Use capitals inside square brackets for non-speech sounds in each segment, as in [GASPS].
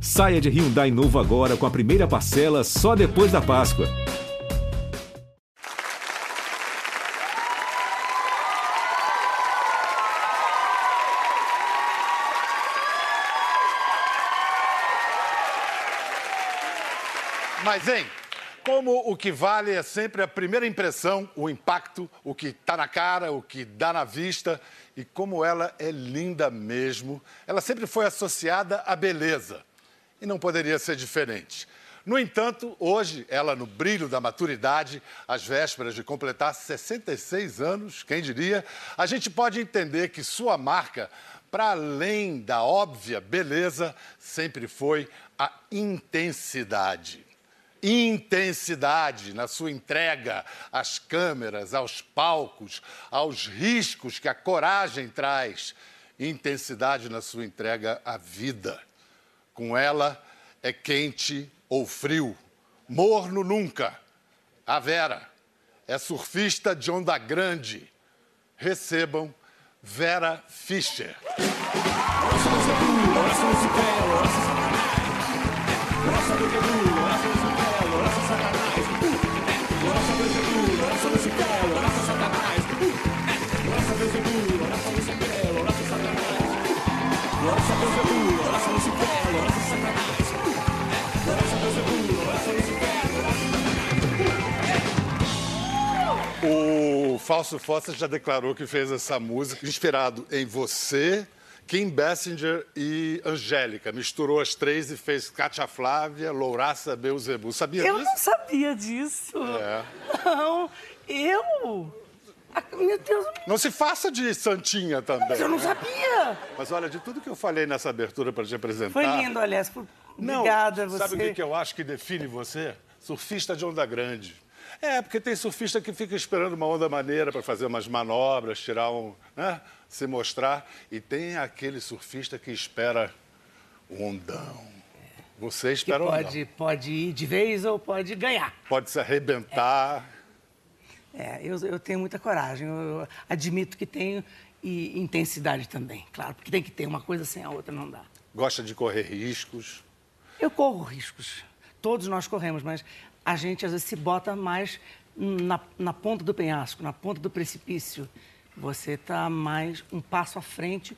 Saia de Hyundai novo agora com a primeira parcela só depois da Páscoa. Mas, hein, como o que vale é sempre a primeira impressão, o impacto, o que está na cara, o que dá na vista, e como ela é linda mesmo, ela sempre foi associada à beleza. E não poderia ser diferente. No entanto, hoje, ela no brilho da maturidade, às vésperas de completar 66 anos, quem diria, a gente pode entender que sua marca, para além da óbvia beleza, sempre foi a intensidade intensidade na sua entrega às câmeras, aos palcos, aos riscos que a coragem traz, intensidade na sua entrega à vida. Com ela é quente ou frio, morno nunca. A Vera é surfista de onda grande. Recebam Vera Fischer. O Falso Fossa já declarou que fez essa música inspirado em você, Kim Bessinger e Angélica. Misturou as três e fez Cátia Flávia, Louraça Beuzebu. Sabia eu disso? Eu não sabia disso. É. Não, eu... Ah, meu Deus. Não se faça de santinha também. Mas eu não né? sabia. Mas olha, de tudo que eu falei nessa abertura para te apresentar. Foi lindo, aliás. Por... Não, Obrigada, você. Sabe o que, que eu acho que define você? Surfista de onda grande. É, porque tem surfista que fica esperando uma onda maneira para fazer umas manobras, tirar um. Né? se mostrar. E tem aquele surfista que espera o ondão. Você espera que o pode, ondão. Pode ir de vez ou pode ganhar. Pode se arrebentar. É, eu, eu tenho muita coragem. Eu, eu admito que tenho e intensidade também, claro, porque tem que ter uma coisa sem a outra, não dá. Gosta de correr riscos? Eu corro riscos. Todos nós corremos, mas a gente às vezes se bota mais na, na ponta do penhasco, na ponta do precipício. Você está mais um passo à frente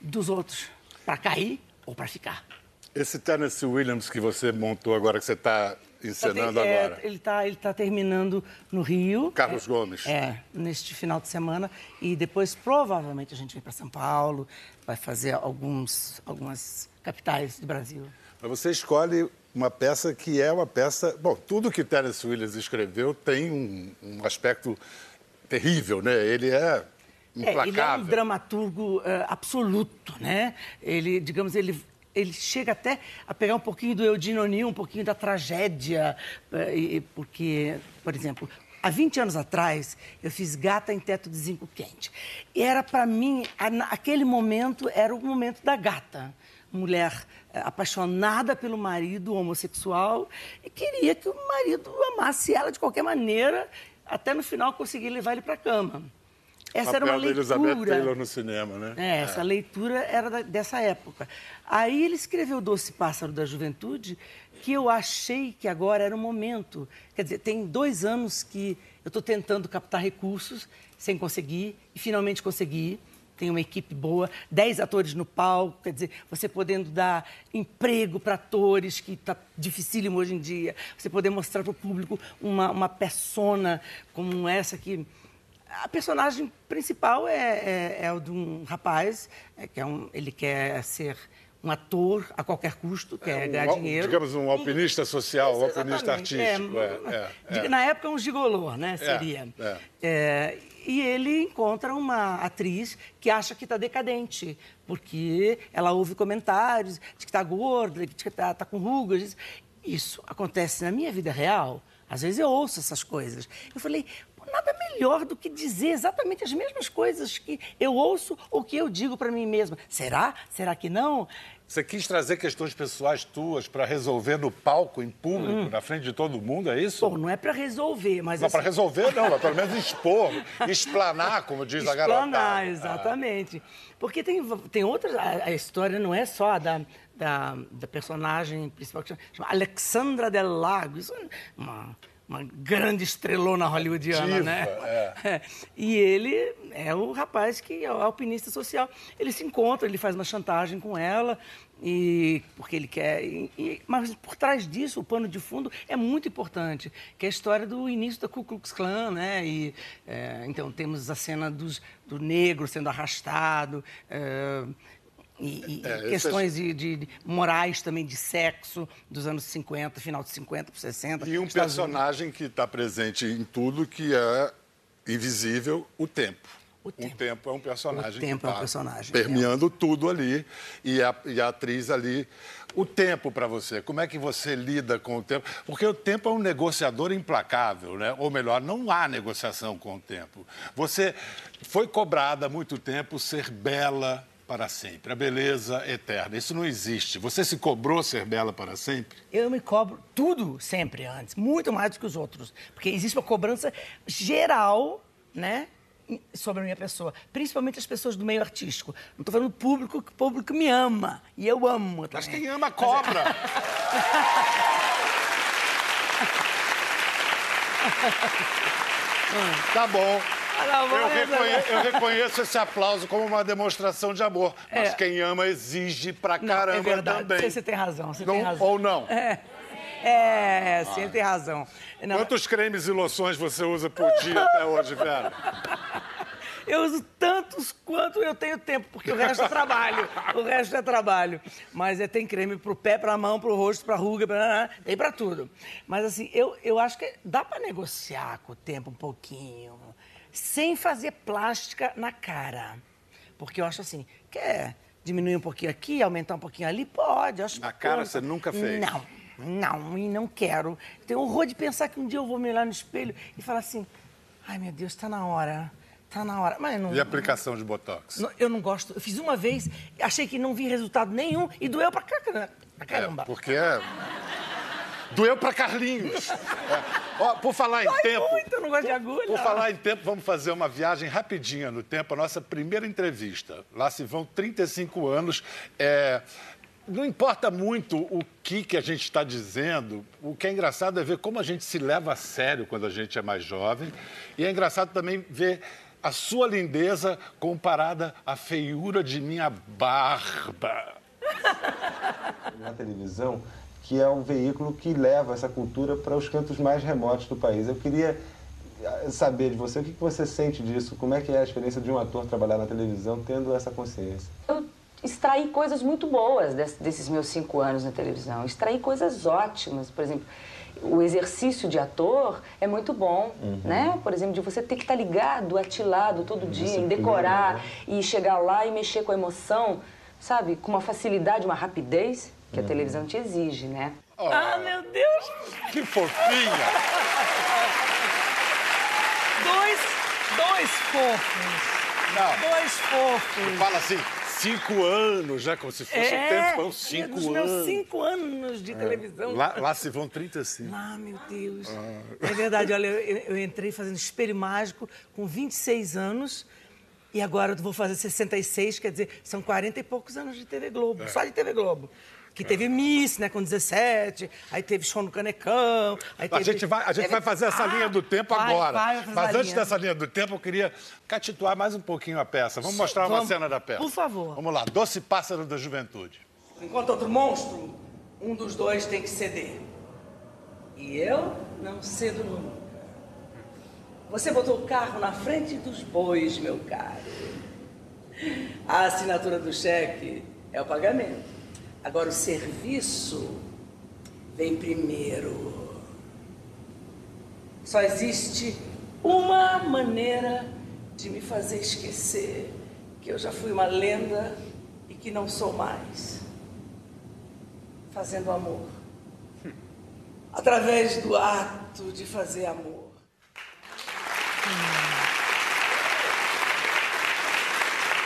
dos outros, para cair ou para ficar. Esse Tennessee Williams que você montou agora, que você está encenando é, agora. Ele está ele tá terminando no Rio. Carlos é, Gomes. É, neste final de semana. E depois, provavelmente, a gente vem para São Paulo, vai fazer alguns, algumas capitais do Brasil. Mas você escolhe uma peça que é uma peça. Bom, tudo que Tennessee Williams escreveu tem um, um aspecto terrível, né? Ele é implacável. É, ele é um dramaturgo uh, absoluto, né? Ele, digamos, ele ele chega até a pegar um pouquinho do Eugene O'Neill, um pouquinho da tragédia, uh, porque, por exemplo, há 20 anos atrás eu fiz Gata em Teto de Zinco Quente. E era para mim, aquele momento era o momento da gata mulher eh, apaixonada pelo marido homossexual e queria que o marido amasse ela de qualquer maneira, até no final conseguir levar ele para a cama. Essa era uma leitura. Elizabeth Taylor no cinema, né? É, essa é. leitura era da, dessa época. Aí ele escreveu Doce Pássaro da Juventude, que eu achei que agora era o momento. Quer dizer, tem dois anos que eu estou tentando captar recursos sem conseguir, e finalmente consegui tem uma equipe boa, 10 atores no palco, quer dizer, você podendo dar emprego para atores, que está dificílimo hoje em dia, você poder mostrar para o público uma, uma persona como essa que... A personagem principal é, é, é o de um rapaz, é, que é um, ele quer ser um ator a qualquer custo, quer é, ganhar dinheiro. Digamos, um alpinista social, um alpinista artístico. É, é, é, na época, um gigolô, né, seria. e ele encontra uma atriz que acha que está decadente, porque ela ouve comentários de que está gorda, de que está tá com rugas. Isso acontece na minha vida real. Às vezes eu ouço essas coisas. Eu falei, nada melhor do que dizer exatamente as mesmas coisas que eu ouço ou que eu digo para mim mesma. Será? Será que não? Você quis trazer questões pessoais tuas para resolver no palco, em público, hum. na frente de todo mundo, é isso? Bom, não é para resolver, mas. Não, assim... para resolver não, mas pelo menos [LAUGHS] expor, explanar, como diz explanar, a garota. Explanar, exatamente. Ah. Porque tem, tem outras. A, a, história não é só da, da, da personagem principal, que chama, chama Alexandra Del Lago. Isso é uma uma grande estrelona hollywoodiana, Diva, né? É. [LAUGHS] E ele é o rapaz que é o alpinista social. Ele se encontra, ele faz uma chantagem com ela, e porque ele quer. E, e, mas por trás disso, o pano de fundo é muito importante, que é a história do início da Ku Klux Klan, né? E, é, então temos a cena dos, do negro sendo arrastado. É, e, e é, questões de, de, morais também, de sexo, dos anos 50, final de 50 para 60. E um personagem que está presente em tudo, que é invisível, o tempo. O tempo, o tempo é um personagem. O tempo tá é um personagem. Permeando é. tudo ali. E a, e a atriz ali. O tempo para você, como é que você lida com o tempo? Porque o tempo é um negociador implacável, né? Ou melhor, não há negociação com o tempo. Você foi cobrada há muito tempo ser bela, para sempre, a beleza eterna. Isso não existe. Você se cobrou ser bela para sempre? Eu me cobro tudo sempre antes, muito mais do que os outros. Porque existe uma cobrança geral, né? sobre a minha pessoa, principalmente as pessoas do meio artístico. Não estou falando público, que o público me ama. E eu amo também. Mas quem ama cobra. [LAUGHS] tá bom. Eu reconheço, eu reconheço, esse aplauso como uma demonstração de amor. Mas é. quem ama exige pra caramba não, é também. Você, você tem razão, você não, tem razão. Ou não? É. É, você ah. tem razão. Não. Quantos cremes e loções você usa por dia até hoje, Vera? [LAUGHS] Eu uso tantos quanto eu tenho tempo, porque o resto é trabalho. O resto é trabalho. Mas é, tem creme pro pé, pra mão, pro rosto, pra ruga, pra... tem pra tudo. Mas assim, eu, eu acho que dá pra negociar com o tempo um pouquinho sem fazer plástica na cara. Porque eu acho assim, quer diminuir um pouquinho aqui, aumentar um pouquinho ali? Pode. acho na cara você nunca fez? Não, não, e não quero. Tenho horror de pensar que um dia eu vou me olhar no espelho e falar assim, ai meu Deus, está na hora. Está na hora. Mas não, e aplicação de Botox? Não, eu não gosto. Eu fiz uma vez, achei que não vi resultado nenhum e doeu pra, caramba. É, porque é... Doeu pra Carlinhos. É. Ó, por falar em Dói tempo. Muito, eu não gosto de agulha. Por falar em tempo, vamos fazer uma viagem rapidinha no tempo, a nossa primeira entrevista. Lá se vão 35 anos. É, não importa muito o que, que a gente está dizendo, o que é engraçado é ver como a gente se leva a sério quando a gente é mais jovem. E é engraçado também ver a sua lindeza comparada à feiura de minha barba. Na televisão, que é um veículo que leva essa cultura para os cantos mais remotos do país. Eu queria eh, saber de você o que você sente disso, como é que é a experiência de um ator trabalhar na televisão tendo essa consciência. Eu extraí coisas muito boas desses meus cinco anos na televisão, extraí coisas ótimas, por exemplo o exercício de ator é muito bom, uhum. né? Por exemplo, de você ter que estar ligado, atilado todo dia, em decorar né? e chegar lá e mexer com a emoção, sabe? Com uma facilidade, uma rapidez que a uhum. televisão te exige, né? Oh, ah, meu Deus! Que fofinha! dois, dois fofos. Não. Dois fofos. Fala assim, cinco anos, né? Como se fosse é, o tempo, são cinco anos. meus cinco anos de é. televisão. Lá, lá, se vão 35. Ah, meu Deus. Ah. É verdade, olha, eu, eu, entrei fazendo espelho mágico com 26 anos e agora eu vou fazer 66, quer dizer, são 40 e poucos anos de TV Globo, é. só de TV Globo que teve Miss, né, com 17, aí teve show no Canecão. Aí teve... A gente vai, a gente vai fazer essa ah, linha do tempo vai, agora. Vai, Mas antes linha. dessa linha do tempo, eu queria catituar mais um pouquinho a peça. Vamos mostrar Vamos, uma cena da peça. Por favor. Vamos lá, Doce Pássaro da Juventude. Enquanto outro monstro, um dos dois tem que ceder. E eu não cedo nunca. Você botou o carro na frente dos bois, meu caro. A assinatura do cheque é o pagamento. Agora, o serviço vem primeiro. Só existe uma maneira de me fazer esquecer que eu já fui uma lenda e que não sou mais. Fazendo amor. Através do ato de fazer amor.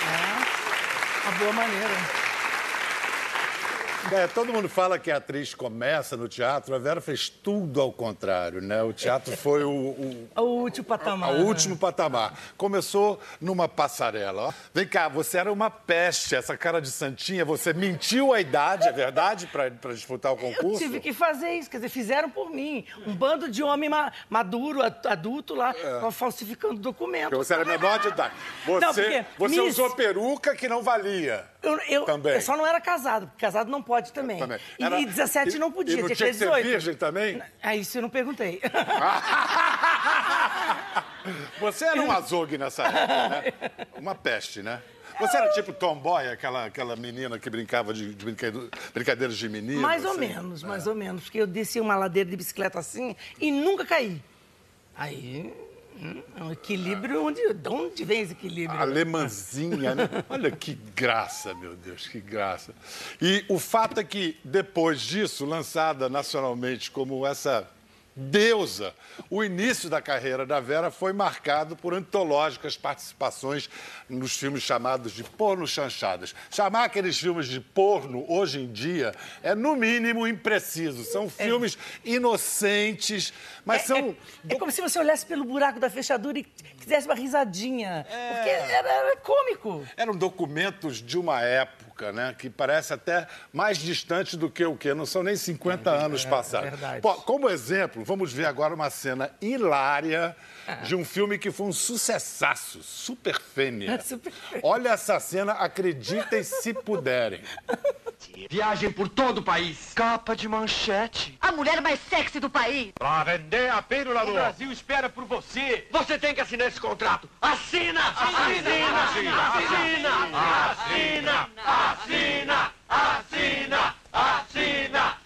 É. A boa maneira. É, todo mundo fala que a atriz começa no teatro, a Vera fez tudo ao contrário, né? O teatro foi o, o, [LAUGHS] O último patamar. o último patamar. Começou numa passarela. ó. Vem cá, você era uma peste, essa cara de santinha, você mentiu a idade, é verdade, para disputar o Eu concurso? tive que fazer isso, quer dizer, fizeram por mim. Um bando de homem ma- maduro, ad- adulto lá, falsificando documentos. Porque você era menor de idade. Você, Não, você Miss- usou peruca que não valia. Eu, eu, Também. eu só não era casado, porque casado não pode também. Também. E, Era- e 17 não podia, E não tinha tinha que ser 18. virgem também? Ah, isso eu não perguntei. [LAUGHS] Você era um azogue nessa época, né? [LAUGHS] Uma peste, né? Você era tipo tomboy, aquela, aquela menina que brincava de, de brincade- brincadeiras de menino? mais ou assim? menos, mais ou menos. Porque eu desci uma ladeira de bicicleta assim e nunca caí. Aí, é um equilíbrio, onde, de onde vem esse equilíbrio? Alemãzinha, né? [LAUGHS] Olha que graça, meu Deus, que graça. E o fato é que, depois disso, lançada nacionalmente como essa deusa, o início da carreira da Vera foi marcado por antológicas participações nos filmes chamados de porno chanchadas. Chamar aqueles filmes de porno, hoje em dia, é no mínimo impreciso. São filmes inocentes, mas são... É como se você olhasse pelo buraco da fechadura e quisesse uma risadinha. Porque era, era cômico. Eram documentos de uma época, né? Que parece até mais distante do que o quê? Não são nem 50 anos passados. verdade. Pô, como exemplo, vamos ver agora uma cena hilária de um filme que foi um sucessaço, Super Fêmea. [LAUGHS] Super Fêmea. Olha essa cena, acreditem se puderem. [LAUGHS] Viagem por todo o país. Capa de manchete. A mulher mais sexy do país. Pra vender a pílula do... O Brasil espera por você. Você tem que assinar esse contrato. Assina! Assina! Assina! Assina! Assina! Assina! Assina! Assina! Assina!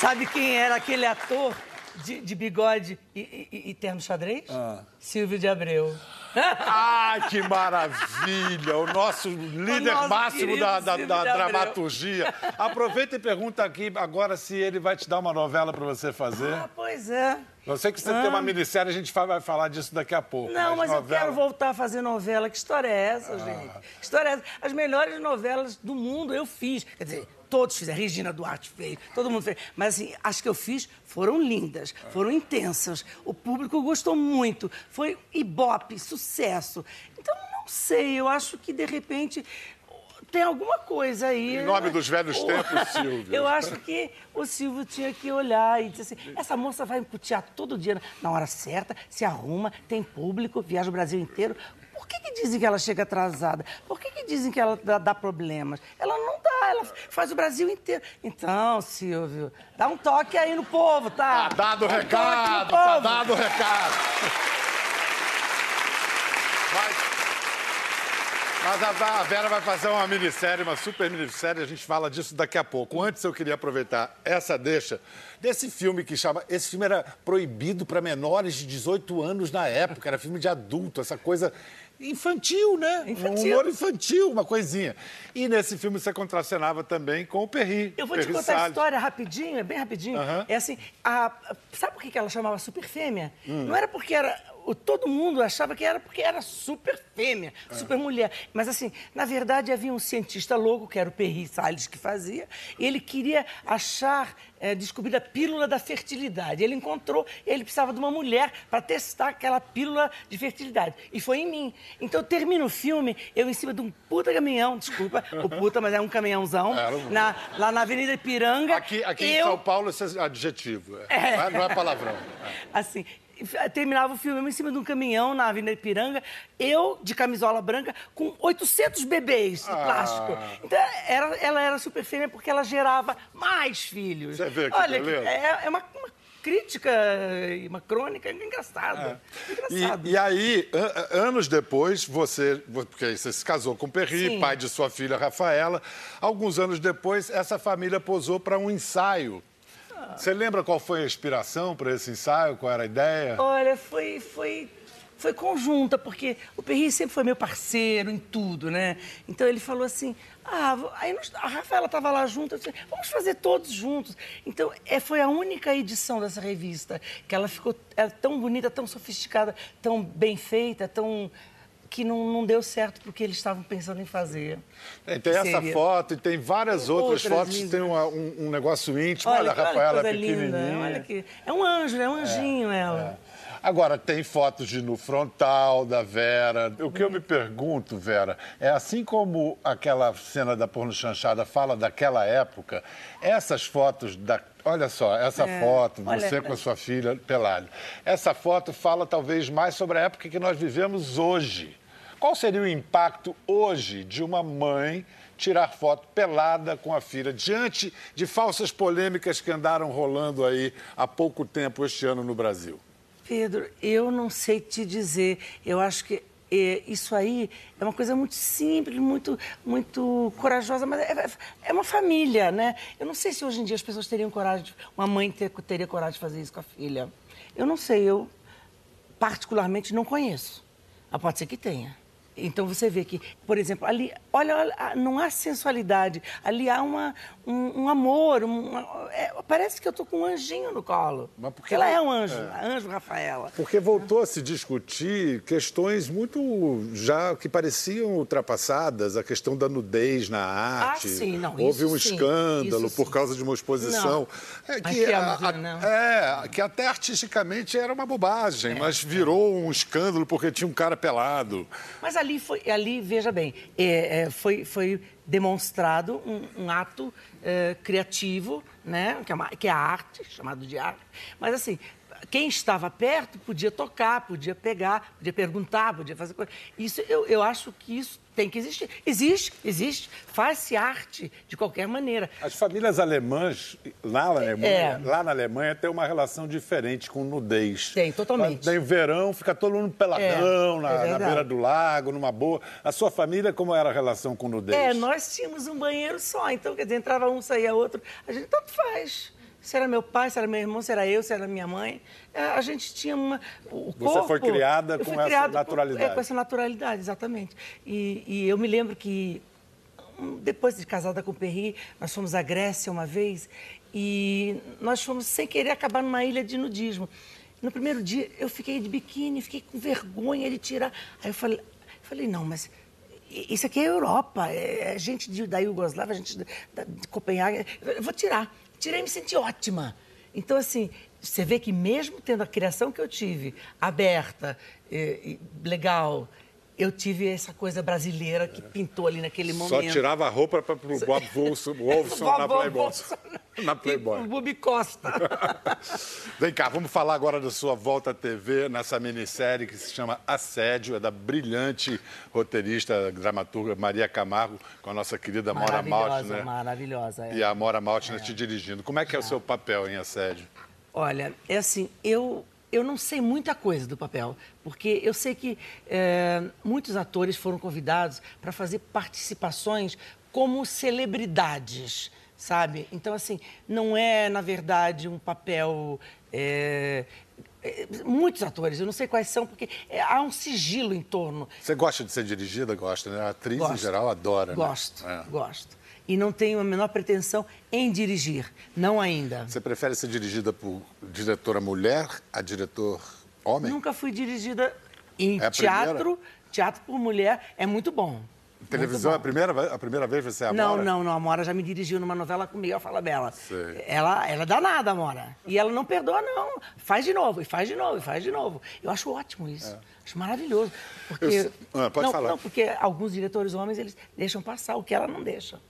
Sabe quem era aquele ator de, de bigode e, e- e terno xadrez? Ah. Silvio de Abreu. Ai, que maravilha! O nosso líder nosso máximo da, da- da dramaturgia. Aproveita e pergunta aqui agora se ele vai te dar uma novela para você fazer. Ah, pois é. Eu sei que você tem uma minissérie, a gente vai falar disso daqui a pouco. Não, mas eu novela- quero voltar a fazer novela. Que história é essa, gente? Que história é essa? As melhores novelas do mundo eu fiz. Quer dizer, todos fizeram. Regina Duarte fez, todo mundo fez. Mas, assim, as que eu fiz foram lindas, foram intensas. O público gostou muito. Foi ibope, sucesso. Então, não sei, eu acho que, de repente... Tem alguma coisa aí. Em nome dos velhos tempos, [LAUGHS] Silvio. Eu acho que o Silvio tinha que olhar e dizer assim: essa moça vai pro teatro todo dia, na hora certa, se arruma, tem público, viaja o Brasil inteiro. Por que, que dizem que ela chega atrasada? Por que, que dizem que ela dá, dá problemas? Ela não ela faz o Brasil inteiro. Então, Silvio, dá um toque aí no povo, tá? Tá dado o um recado, tá dado o recado. Mas, mas a, a Vera vai fazer uma minissérie, uma super minissérie, a gente fala disso daqui a pouco. Antes eu queria aproveitar essa deixa desse filme que chama. Esse filme era proibido para menores de 18 anos na época, era filme de adulto, essa coisa. Infantil, né? Infantil. Um humor infantil, uma coisinha. E nesse filme você contracenava também com o Perry. Eu vou te Perry contar a Salles. história rapidinho, é bem rapidinho. Aham. É assim, a- sabe por que que ela chamava super fêmea? Hum. Não era porque era. Todo mundo achava que era porque era super fêmea, É. super mulher. Mas assim, na verdade havia um cientista louco, que era o Perry Salles que fazia, e ele queria achar, eh, descobrir a pílula da fertilidade. Ele encontrou, ele precisava de uma mulher para testar aquela pílula de fertilidade. E foi em mim. Então termina o filme, eu em cima de um puta caminhão, desculpa, o puta, mas é um caminhãozão, um- na- lá na Avenida Ipiranga. Aqui, aqui em eu, São Paulo, esse é adjetivo. é. É. Não é- Não é palavrão. Assim, terminava o filme em cima de um caminhão na Avenida Ipiranga, eu de camisola branca com 800 bebês de Ah. plástico. Então era, ela era super fêmea porque ela gerava mais filhos. Você vê que Olha, beleza. é, é uma, uma crítica, e uma crônica engraçada. Engraçado. E, e aí, an- anos depois, você, porque você se casou com o Perry, Sim. pai de sua filha Rafaela. Alguns anos depois, essa família posou para um ensaio. Você lembra qual foi a inspiração para esse ensaio? Qual era a ideia? Olha, foi, foi, foi conjunta, porque o Perry sempre foi meu parceiro em tudo, né? Então ele falou assim, ah, aí nós- a Rafaela estava lá junto, eu disse, vamos fazer todos juntos. Então é, foi a única edição dessa revista que ela ficou era tão bonita, tão sofisticada, tão bem feita, tão que não, não deu certo porque eles estavam pensando em fazer. É, Tem essa Seria. foto e tem várias Tem outras, outras fotos. lindas. Tem uma- um, um negócio íntimo. Olha, a que- Rafaela linda, pequenininha. olha que é um anjo? É um anjinho ela. Agora, tem fotos de no frontal da Vera. O que eu me pergunto, Vera, é assim como aquela cena da porno chanchada fala daquela época, essas fotos da. Olha só, essa É, foto, olha- você com a sua filha pelada. Essa foto fala talvez mais sobre a época que nós vivemos hoje. Qual seria o impacto hoje de uma mãe tirar foto pelada com a filha diante de falsas polêmicas que andaram rolando aí há pouco tempo este ano no Brasil? Pedro, eu não sei te dizer. Eu acho que eh, isso aí é uma coisa muito simples, muito, muito corajosa, mas é, é uma família, né? Eu não sei se hoje em dia as pessoas teriam coragem, de, uma mãe ter, teria coragem de fazer isso com a filha. Eu não sei, eu particularmente não conheço. Mas pode ser que tenha. Então você vê que, por exemplo, ali, olha, olha, não há sensualidade, ali há uma, um, um amor, uma- é, parece que eu estou com um anjinho no colo. Mas porque Ela é um anjo, a anjo Rafaela. Porque voltou a se discutir questões muito já que pareciam ultrapassadas, a questão da nudez na arte. Ah, sim, não, Houve um sim, escândalo por sim. causa de uma exposição. Não. É que, a- a- não. é, que até artisticamente era uma bobagem, mas virou um escândalo porque tinha um cara pelado. Mas ali foi, ali veja bem, é, é, foi, foi demonstrado um, um ato é, criativo, né, que é, uma- que é arte, chamado de arte. Mas assim, quem estava perto podia tocar, podia pegar, podia perguntar, podia fazer coisa. Isso eu, eu acho que isso tem que existir. Existe, existe. Faz-se arte de qualquer maneira. As famílias alemãs, lá na Alemanha, É. lá na Alemanha tem uma relação diferente com nudez. Tem, totalmente. Tem verão, fica todo mundo peladão É, na, é na beira do lago, numa boa. A sua família, como era a relação com nudez? É, nós tínhamos um banheiro só, então, quer dizer, entrava um, saía outro. A gente tanto faz. Se era meu pai, se era meu irmão, se era eu, se era minha mãe. É, A gente tinha uma. O Você corpo, foi criada eu com essa criada naturalidade. é, com essa naturalidade, exatamente. E, e eu me lembro que, hum, depois de casada com o Perri, nós fomos à Grécia uma vez e nós fomos, sem querer, acabar numa ilha de nudismo. No primeiro dia, eu fiquei de biquíni, fiquei com vergonha de tirar. Aí eu falei, falei não, mas isso aqui é Europa, é gente de, da Iugoslávia, gente da- de Copenhague. Eu vou tirar. Tirei me senti ótima. Então, assim, você vê que mesmo tendo a criação que eu tive, aberta, eh, legal, eu tive essa coisa brasileira que pintou ali naquele Só momento. tirava a roupa para o [LAUGHS] Bob Wolfson, na Playboy. Na Playboy. E o Bubi Costa. [LAUGHS] Vem cá, vamos falar agora da sua volta à TV nessa minissérie que se chama Assédio, é da brilhante roteirista, dramaturga Maria Camargo, com a nossa querida Mora maravilhosa, Maltner. maravilhosa. é. E a Mora Maltner te dirigindo. Como é que é o seu papel em Assédio? Olha, é assim, eu, eu não sei muita coisa do papel, porque eu sei que eh, muitos atores foram convidados para fazer participações como celebridades, sabe? Então, assim, não é, na verdade, um papel. eh, eh, muitos atores, eu não sei quais são, porque há um sigilo em torno. Você gosta de ser dirigida? Gosta, né? A atriz, em Gosto. geral, adora, né? Gosto, É. gosto. E não tenho a menor pretensão em dirigir, não ainda. Você prefere ser dirigida por diretora mulher a diretor homem? Nunca fui dirigida em É teatro. Teatro por mulher é muito bom. Televisão, é a primeira, vez- a primeira vez você é a Não, Mora? não, não. A Mora já me dirigiu numa novela com Miguel Falabella. Sei. Ela, ela é danada, a Mora. E ela não perdoa, não. Faz de novo, e faz de novo, e faz de novo. Eu acho ótimo isso. Acho maravilhoso. Porque... É. Eu Ah, pode não, falar. Não, porque alguns diretores homens, eles deixam passar o que ela não deixa.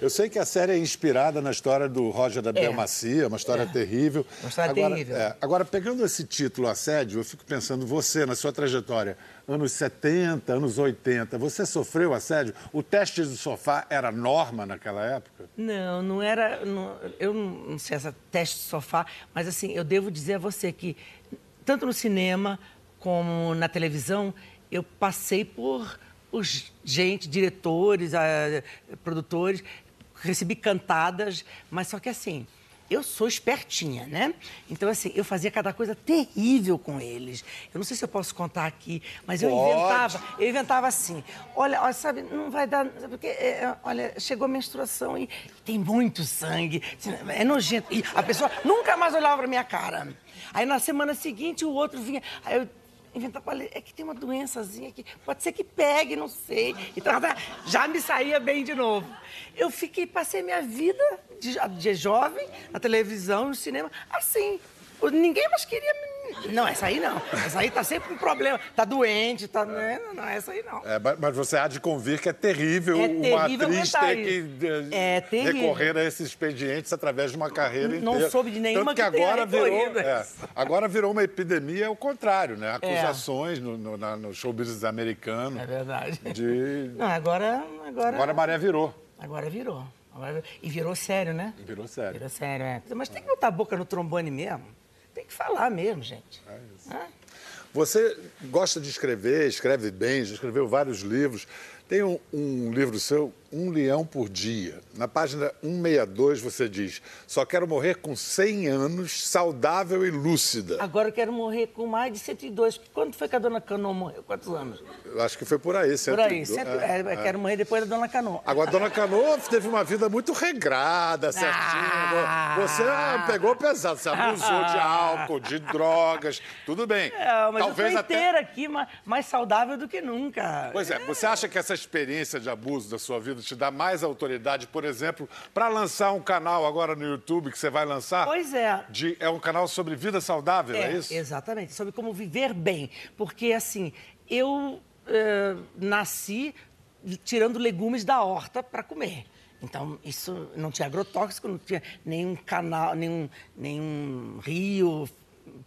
Eu sei que a série é inspirada na história do Roger da É. Macia, uma história É. terrível. Uma história agora, terrível. é, agora, pegando esse título assédio, eu fico pensando, você, na sua trajetória, anos 70, anos 80, você sofreu assédio? O teste do sofá era norma naquela época? Não, não era. não- eu não, não sei essa teste de sofá, mas assim, eu devo dizer a você que, tanto no cinema como na televisão, eu passei por, por gente, diretores, produtores, recebi cantadas, mas só que assim. Eu sou espertinha, né? Então, assim, eu fazia cada coisa terrível com eles. Eu não sei se eu posso contar aqui, mas eu Pode. inventava eu inventava assim, olha, olha, sabe, não vai dar, porque, é, olha, chegou a menstruação e tem muito sangue, é nojento. E a pessoa nunca mais olhava pra minha cara. Aí na semana seguinte o outro vinha, aí eu inventava, olha, é que tem uma doençazinha que pode ser que pegue, não sei. Então já me saía bem de novo. Eu fiquei, passei minha vida de, de jovem, na televisão, no cinema, assim. Ninguém mais queria me... Não, essa aí não. Essa aí tá sempre com problema. Tá doente, tá... Não, não, essa aí não. É, mas, você há de convir que é terrível, É uma terrível atriz aguentar ter que isso. eh, É terrível. recorrer a esses expedientes através de uma carreira Não inteira. soube de nenhuma Tanto que agora virou, é, agora virou uma epidemia, é o contrário, É. né? Acusações no, no, na- no show business americano. É verdade. De... [LAUGHS] Não, agora... Agora, Agora a maré virou. Agora virou. Agora- E virou sério, né? Virou sério. Virou sério, é. Mas tem que botar a boca no trombone mesmo. Tem que falar mesmo, gente. Hã? Você gosta de escrever, escreve bem, já escreveu vários livros. Tem um, um livro seu, Um Leão por Dia. Na página 162 você diz: Só quero morrer com 100 anos, saudável e lúcida. Agora eu quero morrer com mais de 102. porque Quando foi que a dona Cano morreu? Quantos anos? Eu acho que foi por aí, Por aí. 102. Cento... É, É, é. Quero morrer depois da dona Cano. Agora, a dona [LAUGHS] Canoa teve uma vida muito regrada, certinho. Ah. Você pegou pesado, você abusou de [LAUGHS] álcool, de drogas, tudo bem. É, mas Talvez eu até. inteira aqui, ma- mais saudável do que nunca. Pois é, você acha que essa experiência de abuso da sua vida te dá mais autoridade, por exemplo, para lançar um canal agora no YouTube que você vai lançar? Pois é. De- é um canal sobre vida saudável, é, isso? Exatamente, sobre como viver bem. Porque, assim, eu eh, nasci tirando legumes da horta para comer. Então, isso não tinha agrotóxico, não tinha nenhum canal, nenhum, nenhum rio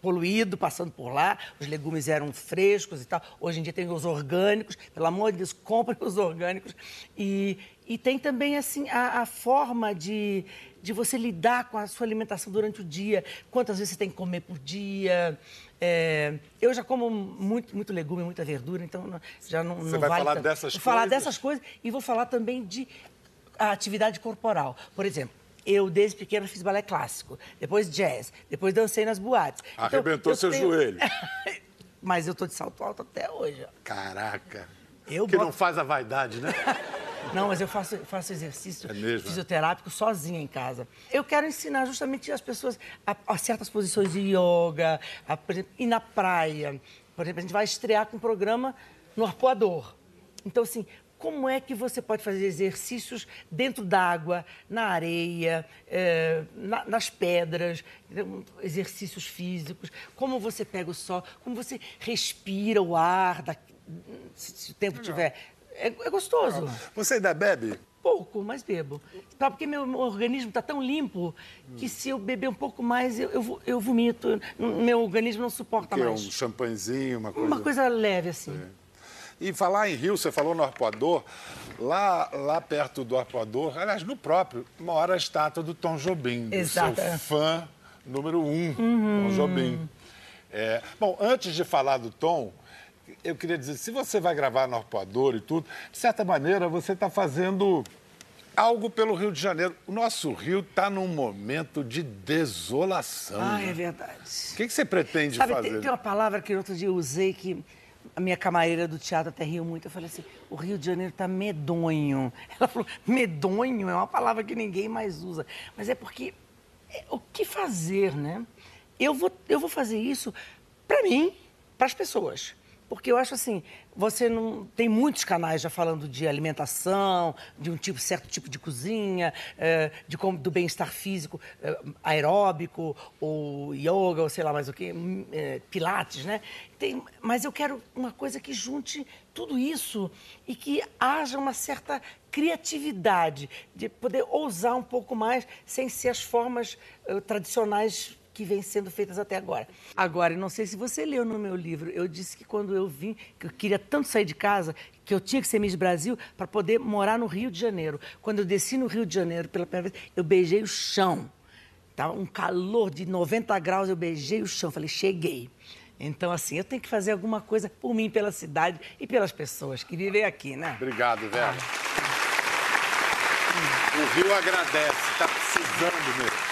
poluído passando por lá, os legumes eram frescos e tal. Hoje em dia tem os orgânicos, pelo amor de Deus, [LAUGHS] comprem os orgânicos. E, e tem também, assim, a, a forma de, de você lidar com a sua alimentação durante o dia, quantas vezes você tem que comer por dia. É, eu já como muito, muito legume, muita verdura, então já não, Você não vai vale falar tanto. dessas Vou falar coisas? dessas coisas e vou falar também de a atividade corporal. Por exemplo, eu desde pequena fiz balé clássico, depois jazz, depois dancei nas boates. Então, Arrebentou eu seu tenho- joelho. [LAUGHS] Mas eu tô de salto alto até hoje. ó. Caraca. Eu que não boto- faz a vaidade, né? [LAUGHS] Não, mas eu faço, faço exercício É mesmo, fisioterápico sozinha em casa. Eu quero ensinar justamente as pessoas a, a certas posições de yoga, a, por exemplo, ir na praia. Por exemplo, a gente vai estrear com um programa no arpoador. Então, assim, como é que você pode fazer exercícios dentro d'água, na areia, eh, na- nas pedras, exercícios físicos, como você pega o sol, como você respira o ar, da- se, se o tempo tiver. É, é gostoso. Você ainda bebe? Pouco, mas bebo. Sabe, Porque meu organismo está tão limpo que se eu beber um pouco mais, eu, eu, eu vomito. Meu organismo não suporta Que é um mais. champanhezinho, uma coisa. Uma coisa leve, assim. E falar em Rio, você falou no Arpoador, lá, lá perto do Arpoador, aliás, no próprio, mora a estátua do Tom Jobim, do Exato, seu fã número um, Uhum. Tom Jobim. É, bom, antes de falar do Tom, eu queria dizer, se você vai gravar no Arpoador e tudo, de certa maneira você está fazendo algo pelo Rio de Janeiro. O nosso Rio está num momento de desolação. Ah, né? é verdade. O que, que você pretende Sabe, fazer? tem, tem uma palavra que outro dia eu usei que a minha camareira do teatro até riu muito. Eu falei assim: o Rio de Janeiro está medonho. [LAUGHS] Ela falou: medonho é uma palavra que ninguém mais usa. Mas é porque é, o que fazer, né? Eu vou, eu vou fazer isso para mim, para as pessoas. Porque eu acho assim, você não tem muitos canais já falando de alimentação, de um tipo certo tipo de cozinha, eh, de como, do bem-estar físico, eh, aeróbico ou yoga ou sei lá mais o que, hum, eh, pilates, né? Tem, mas eu quero uma coisa que junte tudo isso e que haja uma certa criatividade de poder ousar um pouco mais sem ser as formas tradicionais que vêm sendo feitas até agora. Agora, não sei se você leu no meu livro, eu disse que quando eu vim, que eu queria tanto sair de casa, que eu tinha que ser Miss Brasil para poder morar no Rio de Janeiro. Quando eu desci no Rio de Janeiro pela primeira vez, eu beijei o chão. Tava um calor de 90 graus, eu beijei o chão, falei, cheguei. Então, assim, eu tenho que fazer alguma coisa por mim, pela cidade e pelas pessoas que vivem aqui, né? Obrigado, Vera. O Rio agradece, está precisando mesmo.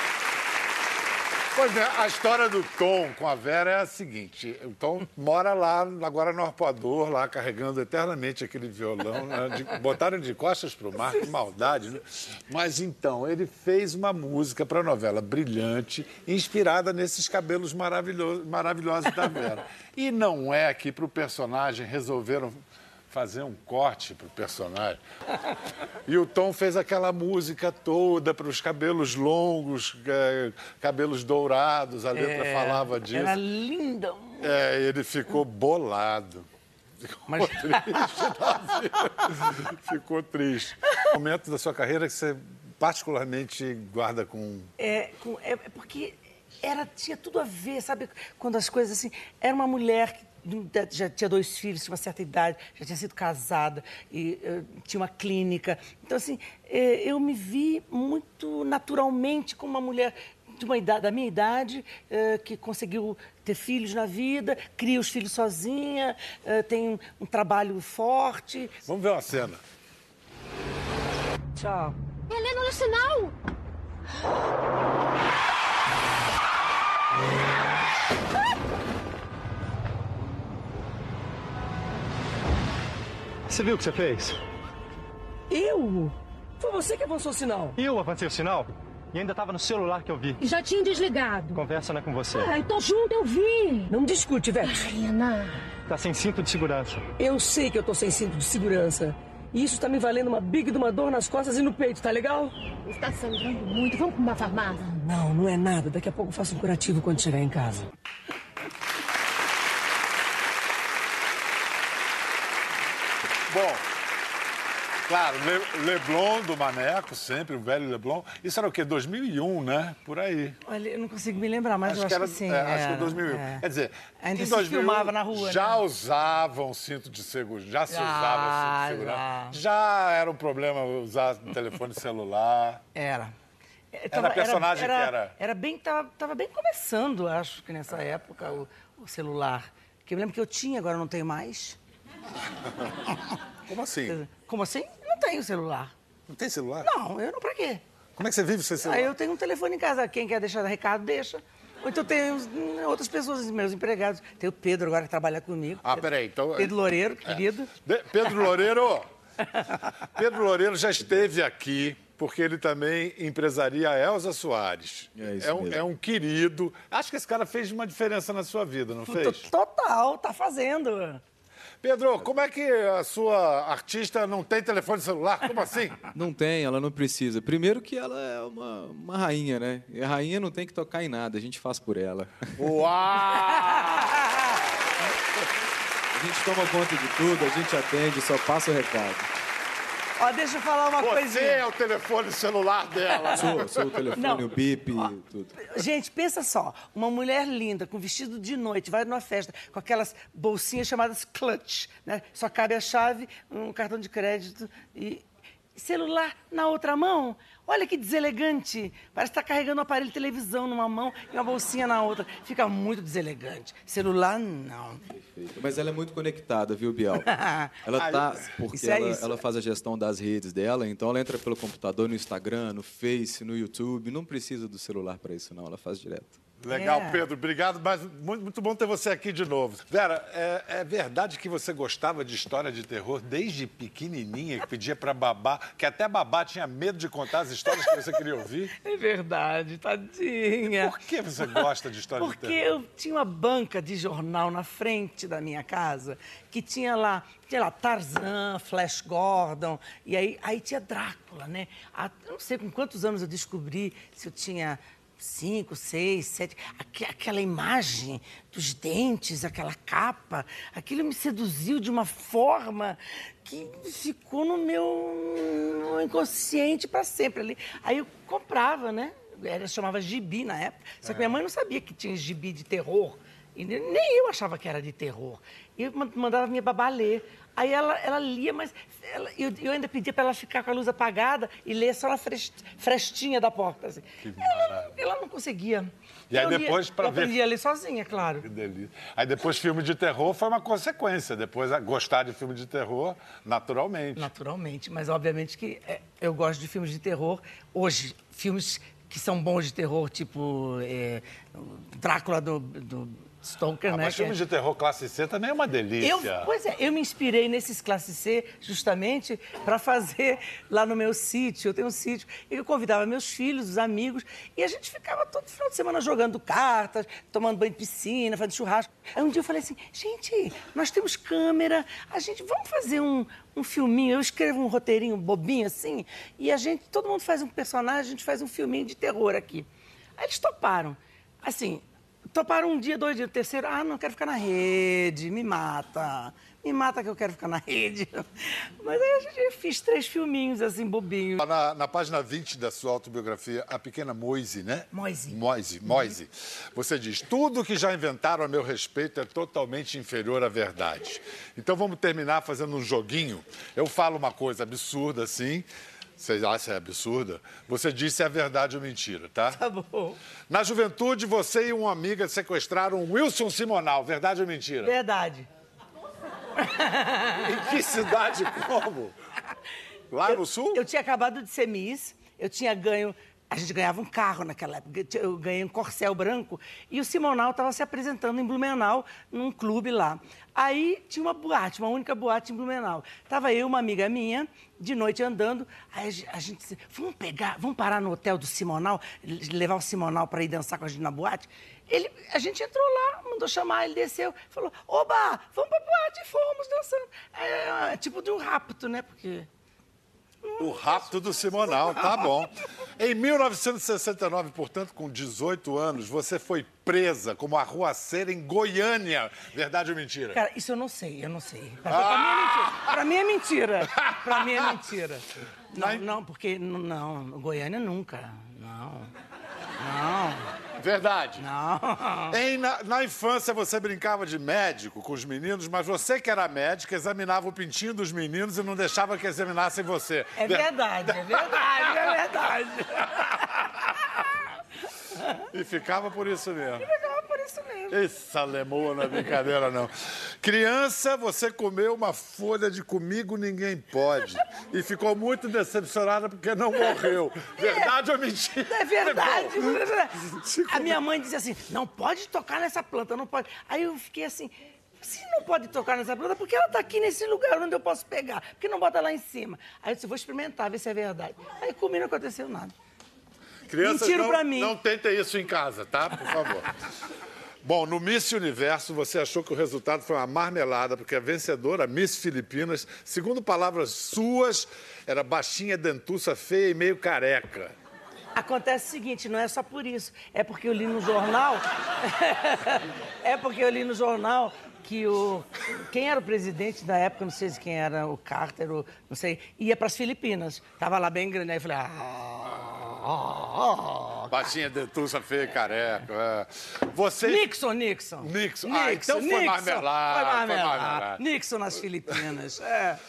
Pois é, a história do Tom com a Vera é a seguinte: o Tom mora lá, agora no arpoador, lá carregando eternamente aquele violão. Né? De, botaram de costas para o mar, que maldade, né? Mas então, ele fez uma música para a novela Brilhante, inspirada nesses cabelos maravilhosos, maravilhosos da Vera. E não é que para o personagem resolveram fazer um corte pro personagem. [LAUGHS] E o Tom fez aquela música toda para os cabelos longos, eh, cabelos dourados, a letra É, falava disso. Era linda. É, ele ficou bolado. Ficou Mas- triste. Ficou triste. Momento da sua carreira que você particularmente guarda com. É, com- é- é porque era, tinha tudo a ver, sabe? Quando as coisas assim. Era uma mulher que já tinha dois filhos, tinha uma certa idade, já tinha sido casada, e eh, tinha uma clínica. Então, assim, eh, eu me vi muito naturalmente como uma mulher de uma idade, da minha idade, eh, que conseguiu ter filhos na vida, cria os filhos sozinha, tem um, trabalho forte. Vamos ver uma cena. Tchau. Helena, olha o sinal! [GASPS] Você viu o que você fez? Eu? Foi você que avançou o sinal. Eu avancei o sinal e ainda estava no celular que eu vi. Já tinha desligado. Conversa não é com você. Ah, então junto eu vi. Não discute, velho. Helena. Tá sem cinto de segurança. Eu sei que eu tô sem cinto de segurança. E isso tá me valendo uma big de uma dor nas costas e no peito, tá legal? Está sangrando muito. Vamos para uma farmácia. Não, não é nada. Daqui a pouco eu faço um curativo quando chegar em casa. Bom, claro, Le- Leblon do Maneco, sempre, o velho Leblon. Isso era o quê? 2001, né? Por aí. Olha, eu não consigo me lembrar, mas acho eu que acho era, que sim. é, acho que era, 2001. é. Quer dizer, Ainda em se 2001 filmava na rua, Já né? usavam cinto de segurança, já se Já, usava cinto de segurança. Já era um problema usar telefone [LAUGHS] celular. Era. É, Era personagem que era- Era bem, tava, tava bem começando, acho que nessa época, o, o celular. Que eu lembro que eu tinha, agora não tenho mais. [LAUGHS] Como assim? Como assim? Não tenho celular. Não tem celular? Não, eu não pra quê? Como é que você vive sem celular? Aí eu tenho um telefone em casa. Quem quer deixar recado, deixa. Ou então tem uns- outras pessoas, meus empregados. Tem o Pedro agora que trabalha comigo. Ah, peraí, então- Pedro Loureiro, querido. De- Pedro Loureiro. [LAUGHS] Pedro Loureiro já esteve aqui porque ele também empresaria a Elza Soares. É isso um, mesmo. é um querido. Acho que esse cara fez uma diferença na sua vida, não fez? Total, tá fazendo. Pedro, como é que a sua artista não tem telefone celular? Como assim? [LAUGHS] Não tem, ela não precisa. Primeiro que ela é uma, uma rainha, né? E a rainha não tem que tocar em nada, a gente faz por ela. Uau! [LAUGHS] A gente toma conta de tudo, a gente atende, só passa o recado. Ó, deixa eu falar uma Você coisinha. é o telefone celular dela. Sou, sou o telefone, Não. o bip, tudo. Gente, pensa só, uma mulher linda, com vestido de noite, vai numa festa com aquelas bolsinhas chamadas clutch, né? Só cabe a chave, um cartão de crédito e celular na outra mão. Olha que deselegante. Parece estar carregando um aparelho de televisão numa mão e uma bolsinha na outra. Fica muito deselegante. Celular, não. Mas ela é muito conectada, viu, Bial? [LAUGHS] Ela tá, porque Isso é ela, isso. ela faz a gestão das redes dela, então ela entra pelo computador, no Instagram, no Face, no YouTube, não precisa do celular para isso não, ela faz direto. Legal, É. Pedro, obrigado. Mas muito, muito bom ter você aqui de novo. Vera, é, é verdade que você gostava de história de terror desde pequenininha, que pedia pra babá, que até babá tinha medo de contar as histórias que você queria ouvir? É verdade, tadinha. Por que você gosta de história Porque de terror? eu tinha uma banca de jornal na frente da minha casa que tinha lá, tinha lá Tarzan, Flash Gordon, e aí, aí tinha Drácula, né? Eu não sei com quantos anos eu descobri se eu tinha cinco, seis, sete, aque- aquela imagem dos dentes, aquela capa, aquilo me seduziu de uma forma que ficou no meu, no inconsciente para sempre ali. Aí eu comprava, né? Era, chamava gibi na época. Só que minha mãe não sabia que tinha gibi de terror. E ne- nem eu achava que era de terror. E mandava minha babá ler. Aí ela, ela lia, mas ela- eu, eu ainda pedia para ela ficar com a luz apagada e ler só na frest- frestinha da porta. assim. Ela, ela não conseguia. E aí Eu lia- depois, eu ver- aprendi a ler sozinha, claro. Que delícia. Aí depois filme de terror foi uma consequência. Depois gostar de filme de terror, naturalmente. Naturalmente, mas obviamente que é, eu gosto de filmes de terror. Hoje, filmes que são bons de terror, tipo é, Drácula do, do Stoker, Ah, né? mas que é- filme de terror classe C também é uma delícia. Eu, pois é, eu me inspirei nesses classe C justamente para fazer lá no meu sítio. Eu tenho um sítio. E eu convidava meus filhos, os amigos, e a gente ficava todo final de semana jogando cartas, tomando banho de piscina, fazendo churrasco. Aí um dia eu falei assim: gente, nós temos câmera, a gente, vamos fazer um, um filminho. Eu escrevo um roteirinho bobinho assim, e a gente, todo mundo faz um personagem, a gente faz um filminho de terror aqui. Aí eles toparam. Assim, Toparam um dia, dois dias, terceiro, ah, não quero ficar na rede, me mata. Me mata que eu quero ficar na [LAUGHS] rede. Mas aí a gente, fiz três filminhos assim, bobinhos. Na, na página 20 da sua autobiografia, a pequena Moise, né? Moise. Moise, Moise. Você diz: tudo que já inventaram a meu respeito é totalmente inferior à verdade. Então vamos terminar fazendo um joguinho. Eu falo uma coisa absurda assim. Vocês acham é absurda? Você diz se é verdade ou mentira, tá? Tá bom. Na juventude, você e uma amiga sequestraram Wilson Simonal. Verdade ou mentira? Verdade. Em que cidade como? Lá no sul? Eu tinha acabado de ser Miss, eu tinha ganho. A gente ganhava um carro naquela época. Eu ganhei um corcel branco e o Simonal estava se apresentando em Blumenau, num clube lá. Aí tinha uma boate, uma única boate em Blumenau. Tava eu, uma amiga minha, de noite andando. Aí a gente disse: vamos pegar, vamos parar no hotel do Simonal, levar o Simonal para ir dançar com a gente na boate. Ele, a gente entrou lá, mandou chamar, ele desceu, falou: Oba, vamos pra boate, e fomos dançando. É, tipo de um rapto, né? Porque. O rapto do Simonal, tá bom. Em 1969, portanto, com 18 anos, você foi presa como arruaceira em Goiânia. Verdade ou mentira? Cara, isso eu não sei, eu não sei. Pra, pra mim é mentira. Pra mim é mentira. Pra mim é mentira. [LAUGHS] Não, não, porque não, Goiânia nunca. Não. Não. Verdade. Não. Em, na, na infância, você brincava de médico com os meninos, mas você que era médica examinava o pintinho dos meninos e não deixava que examinassem você. É Ver- verdade, é verdade, é verdade. [LAUGHS] E ficava por isso mesmo. Isso mesmo. Essa lemoa não é brincadeira, não. Criança, você comeu uma folha de comigo ninguém pode. E ficou muito decepcionada porque não morreu. Verdade ou mentira? É verdade. É. A minha mãe dizia assim: não pode tocar nessa planta, não pode. Aí eu fiquei assim. Se não pode tocar nessa planta, por que ela está aqui nesse lugar onde eu posso pegar? Por que não bota lá em cima? Aí eu disse, vou experimentar, ver se é verdade. Aí comi, não aconteceu nada. Crianças, Mentira não, pra mim. não tentem isso em casa, tá? Por favor. Bom, no Miss Universo, você achou que o resultado foi uma marmelada, porque a vencedora, Miss Filipinas, segundo palavras suas, era baixinha, dentuça, feia e meio careca. Acontece o seguinte, não é só por isso. É porque eu li no jornal. [LAUGHS] é porque eu li no jornal que o. Quem era o presidente da época, não sei se quem era, o Carter, ou, não sei, ia para as Filipinas. Tava lá bem grande. Aí eu falei. Ah, ah. Baixinha, dentuça, feia e careca. é. Você... Nixon, Nixon. Nixon. Ah, então foi marmelada, Foi marmelada. Nixon nas Filipinas. É.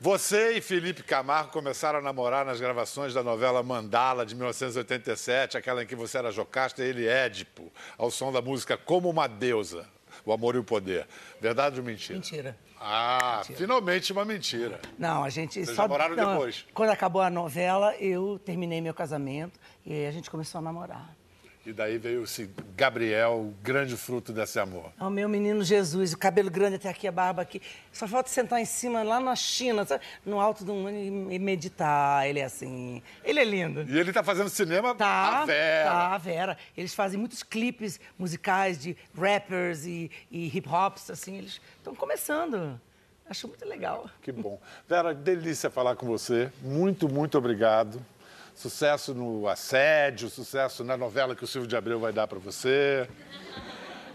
Você e Felipe Camargo começaram a namorar nas gravações da novela Mandala, de 1987, aquela em que você era Jocasta e ele Édipo, ao som da música Como uma Deusa, O Amor e o Poder. Verdade ou mentira? Mentira. Ah, finalmente uma mentira. Não, a gente Vocês só. namoraram não, depois? Quando acabou a novela, eu terminei meu casamento e aí a gente começou a namorar. E daí veio esse Gabriel, o grande fruto desse amor. É o meu menino Jesus, o cabelo grande até aqui, a barba aqui. Só falta sentar em cima, lá na China, sabe? no alto de um e meditar. Ele é assim. Ele é lindo. E ele tá fazendo cinema Tá, a Vera. tá, a Vera. Eles fazem muitos clipes musicais de rappers e, e hip hops, assim. Eles estão começando. Acho muito legal. Que bom. Vera, delícia falar com você. Muito, muito obrigado. Sucesso no assédio, sucesso na novela que o Silvio de Abreu vai dar para você.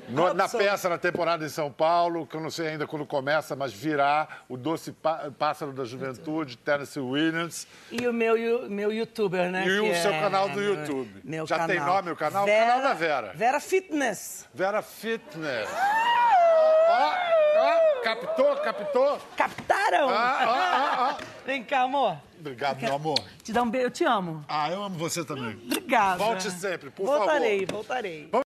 No- na peça, na temporada em São Paulo, que eu não sei ainda quando começa, mas virá o Doce Pá- Pássaro da Juventude, Tennessee Williams. E o meu, meu youtuber, né? E o seu é canal do YouTube. Meu Já canal. tem nome o canal? O Vera, canal da Vera. Vera Fitness. Vera Fitness. Ó, captou, captou? Captaram? Ah, ah, ah, ah. Vem cá, amor. Obrigado, meu amor. Te dar um beijo. Eu te amo. Ah, eu amo você também. Obrigada. Volte sempre, por voltarei, favor. Voltarei, voltarei.